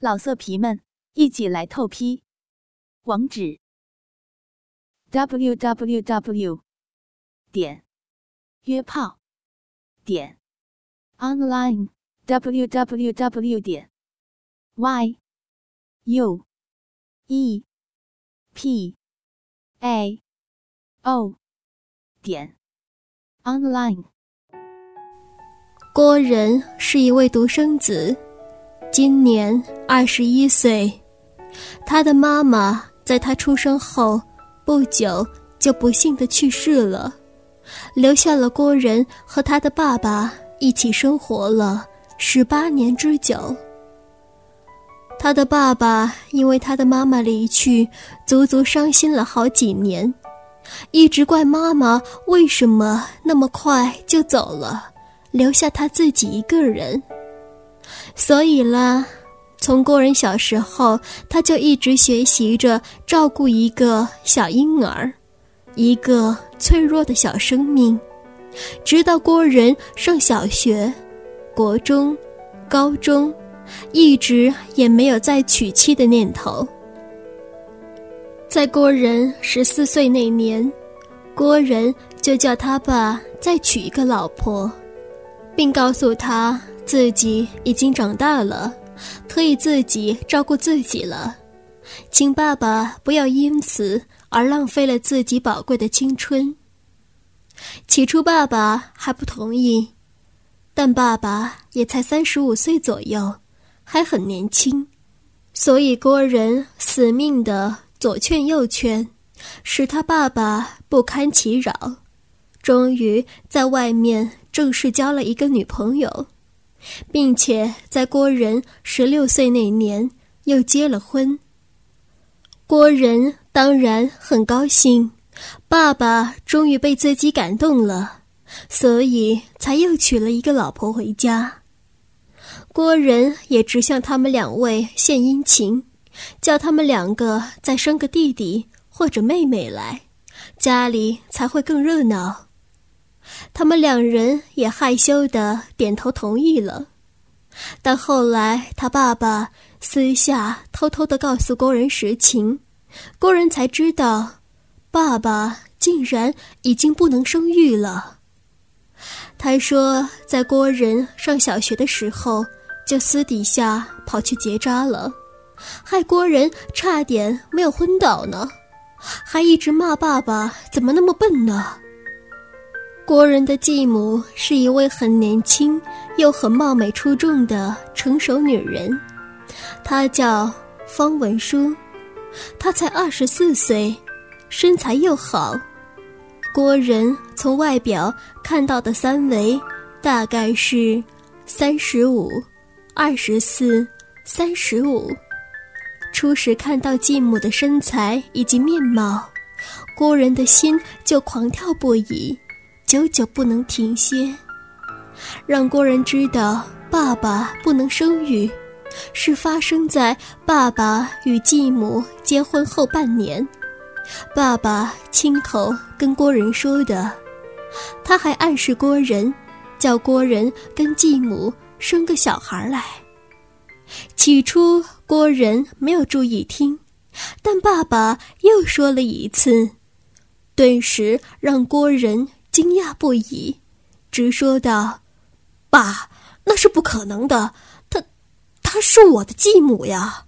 老色皮们，一起来透批！网址：w w w 点约炮点 online w w w 点 y u e p a o 点 online。郭仁是一位独生子。今年二十一岁，他的妈妈在他出生后不久就不幸的去世了，留下了郭仁和他的爸爸一起生活了十八年之久。他的爸爸因为他的妈妈离去，足足伤心了好几年，一直怪妈妈为什么那么快就走了，留下他自己一个人。所以啦，从郭仁小时候，他就一直学习着照顾一个小婴儿，一个脆弱的小生命，直到郭仁上小学、国中、高中，一直也没有再娶妻的念头。在郭仁十四岁那年，郭仁就叫他爸再娶一个老婆，并告诉他。自己已经长大了，可以自己照顾自己了，请爸爸不要因此而浪费了自己宝贵的青春。起初爸爸还不同意，但爸爸也才三十五岁左右，还很年轻，所以郭仁死命的左劝右劝，使他爸爸不堪其扰，终于在外面正式交了一个女朋友。并且在郭仁十六岁那年又结了婚。郭仁当然很高兴，爸爸终于被自己感动了，所以才又娶了一个老婆回家。郭仁也直向他们两位献殷勤，叫他们两个再生个弟弟或者妹妹来，家里才会更热闹。他们两人也害羞的点头同意了，但后来他爸爸私下偷偷的告诉郭人实情，郭人才知道，爸爸竟然已经不能生育了。他说，在郭仁上小学的时候，就私底下跑去结扎了，害郭仁差点没有昏倒呢，还一直骂爸爸怎么那么笨呢。郭仁的继母是一位很年轻又很貌美出众的成熟女人，她叫方文书，她才二十四岁，身材又好。郭仁从外表看到的三围大概是三十五、二十四、三十五。初时看到继母的身材以及面貌，郭仁的心就狂跳不已。久久不能停歇，让郭仁知道爸爸不能生育，是发生在爸爸与继母结婚后半年，爸爸亲口跟郭仁说的。他还暗示郭仁，叫郭仁跟继母生个小孩来。起初郭仁没有注意听，但爸爸又说了一次，顿时让郭仁。惊讶不已，直说道：“爸，那是不可能的，她，她是我的继母呀。”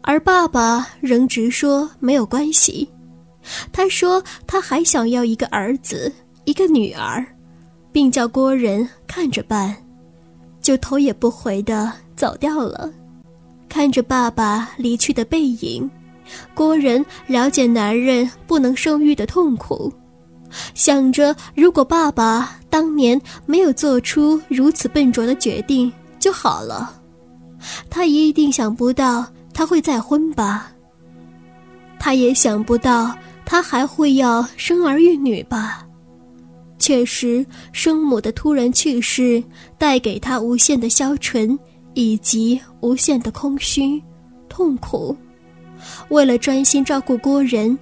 而爸爸仍直说没有关系。他说他还想要一个儿子，一个女儿，并叫郭仁看着办，就头也不回的走掉了。看着爸爸离去的背影，郭仁了解男人不能生育的痛苦。想着，如果爸爸当年没有做出如此笨拙的决定就好了，他一定想不到他会再婚吧。他也想不到他还会要生儿育女吧。确实，生母的突然去世带给他无限的消沉以及无限的空虚、痛苦。为了专心照顾郭仁。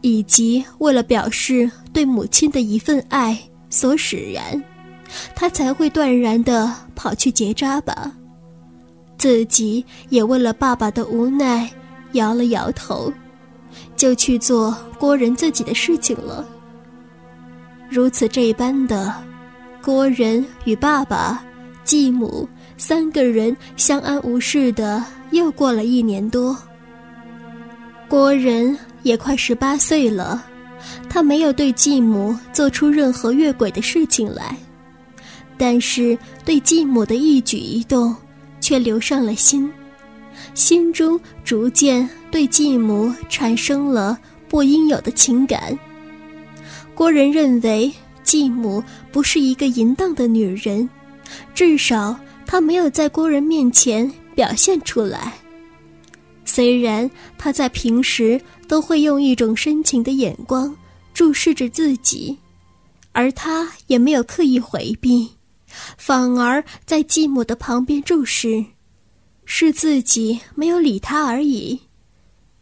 以及为了表示对母亲的一份爱所使然，他才会断然的跑去结扎吧。自己也为了爸爸的无奈摇了摇头，就去做郭仁自己的事情了。如此这般的，郭仁与爸爸、继母三个人相安无事的又过了一年多。郭仁也快十八岁了，他没有对继母做出任何越轨的事情来，但是对继母的一举一动。却留上了心，心中逐渐对继母产生了不应有的情感。郭仁认为继母不是一个淫荡的女人，至少她没有在郭仁面前表现出来。虽然她在平时都会用一种深情的眼光注视着自己，而他也没有刻意回避。反而在继母的旁边注视，是自己没有理他而已。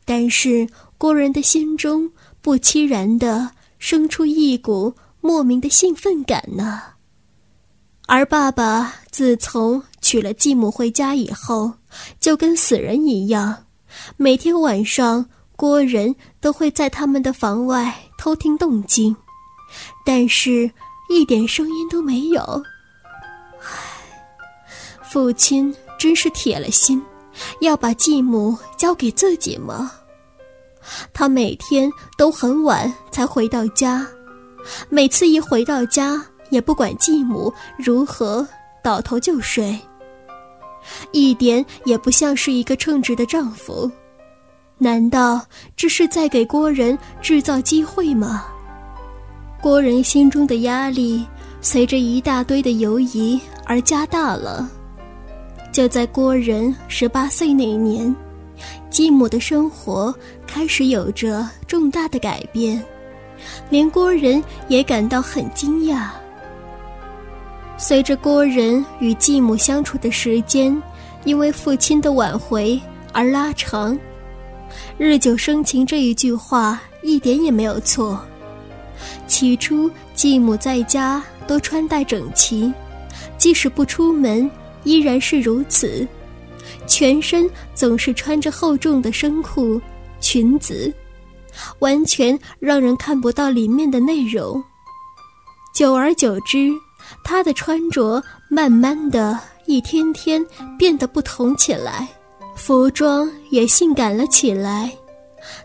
但是郭人的心中不期然的生出一股莫名的兴奋感呢。而爸爸自从娶了继母回家以后，就跟死人一样，每天晚上郭人都会在他们的房外偷听动静，但是一点声音都没有。唉父亲真是铁了心，要把继母交给自己吗？他每天都很晚才回到家，每次一回到家，也不管继母如何，倒头就睡，一点也不像是一个称职的丈夫。难道这是在给郭仁制造机会吗？郭仁心中的压力随着一大堆的犹疑而加大了。就在郭仁十八岁那年，继母的生活开始有着重大的改变，连郭仁也感到很惊讶。随着郭仁与继母相处的时间，因为父亲的挽回而拉长，“日久生情”这一句话一点也没有错。起初，继母在家都穿戴整齐，即使不出门。依然是如此，全身总是穿着厚重的深裤、裙子，完全让人看不到里面的内容。久而久之，她的穿着慢慢的一天天变得不同起来，服装也性感了起来。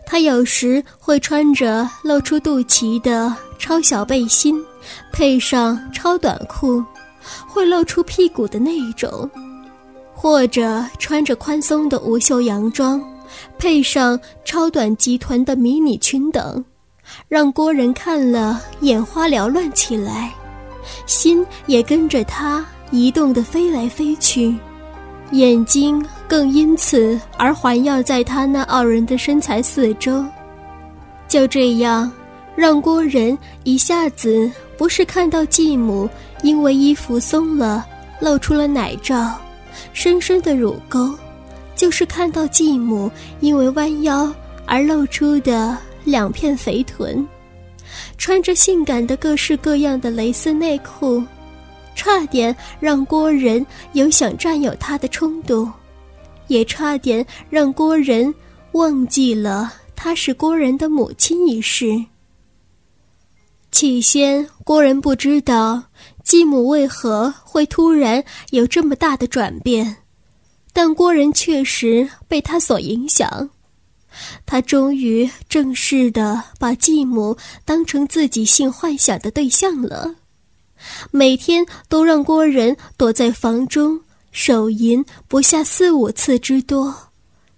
她有时会穿着露出肚脐的超小背心，配上超短裤。会露出屁股的那一种，或者穿着宽松的无袖洋装，配上超短及臀的迷你裙等，让郭人看了眼花缭乱起来，心也跟着他移动的飞来飞去，眼睛更因此而环绕在他那傲人的身材四周。就这样，让郭人一下子不是看到继母。因为衣服松了，露出了奶罩，深深的乳沟，就是看到继母因为弯腰而露出的两片肥臀，穿着性感的各式各样的蕾丝内裤，差点让郭仁有想占有她的冲动，也差点让郭仁忘记了她是郭仁的母亲一事。起先，郭仁不知道。继母为何会突然有这么大的转变？但郭仁确实被他所影响，他终于正式的把继母当成自己性幻想的对象了，每天都让郭仁躲在房中手淫不下四五次之多，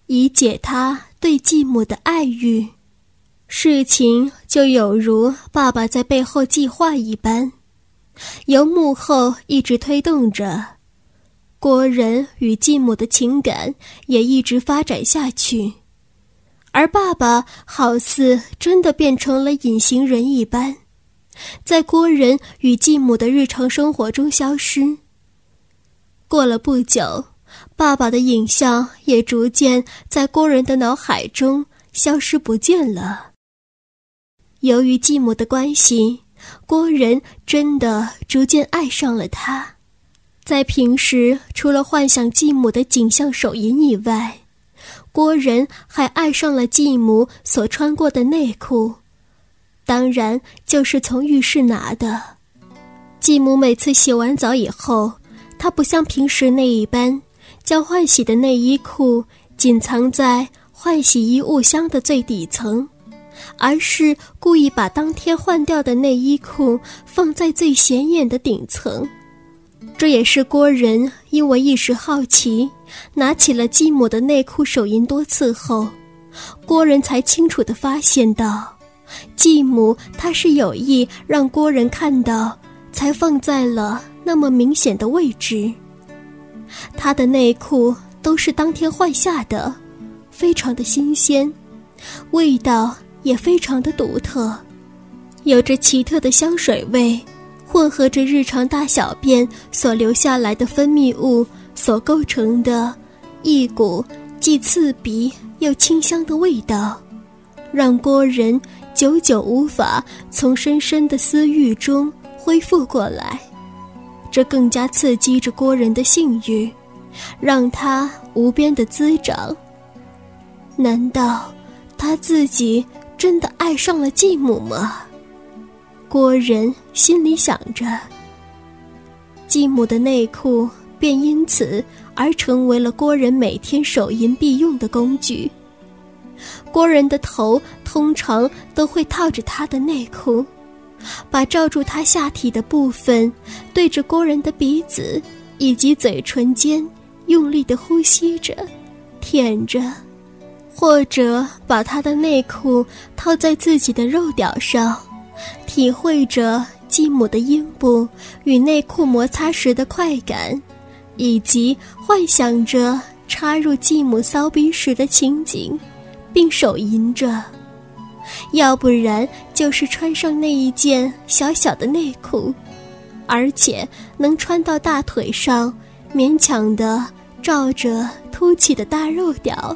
以解他对继母的爱欲。事情就有如爸爸在背后计划一般。由幕后一直推动着，郭仁与继母的情感也一直发展下去，而爸爸好似真的变成了隐形人一般，在郭仁与继母的日常生活中消失。过了不久，爸爸的影像也逐渐在郭仁的脑海中消失不见了。由于继母的关系。郭仁真的逐渐爱上了他，在平时，除了幻想继母的景象手淫以外，郭仁还爱上了继母所穿过的内裤，当然就是从浴室拿的。继母每次洗完澡以后，她不像平时那一般，将换洗的内衣裤仅藏在换洗衣物箱的最底层，而是故意把当天换掉的内衣裤放在最显眼的顶层。这也是郭仁因为一时好奇，拿起了继母的内裤手淫多次后，郭仁才清楚地发现到，继母她是有意让郭人看到，才放在了那么明显的位置。她的内裤都是当天换下的，非常的新鲜，味道也非常的独特，有着奇特的香水味。混合着日常大小便所留下来的分泌物所构成的，一股既刺鼻又清香的味道，让郭人久久无法从深深的私欲中恢复过来。这更加刺激着郭人的性欲，让他无边的滋长。难道他自己真的爱上了继母吗？郭仁心里想着，继母的内裤便因此而成为了郭仁每天手淫必用的工具。郭人的头通常都会套着他的内裤，把罩住他下体的部分对着郭人的鼻子以及嘴唇间用力的呼吸着、舔着，或者把他的内裤套在自己的肉屌上。体会着继母的阴部与内裤摩擦时的快感，以及幻想着插入继母骚逼时的情景，并手淫着；要不然就是穿上那一件小小的内裤，而且能穿到大腿上，勉强的罩着凸起的大肉屌，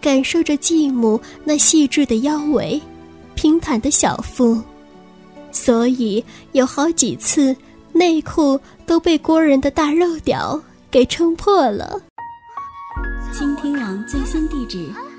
感受着继母那细致的腰围、平坦的小腹。所以有好几次，内裤都被郭人的大肉屌给撑破了。倾听网最新地址，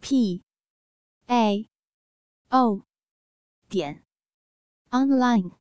p a o 点 online。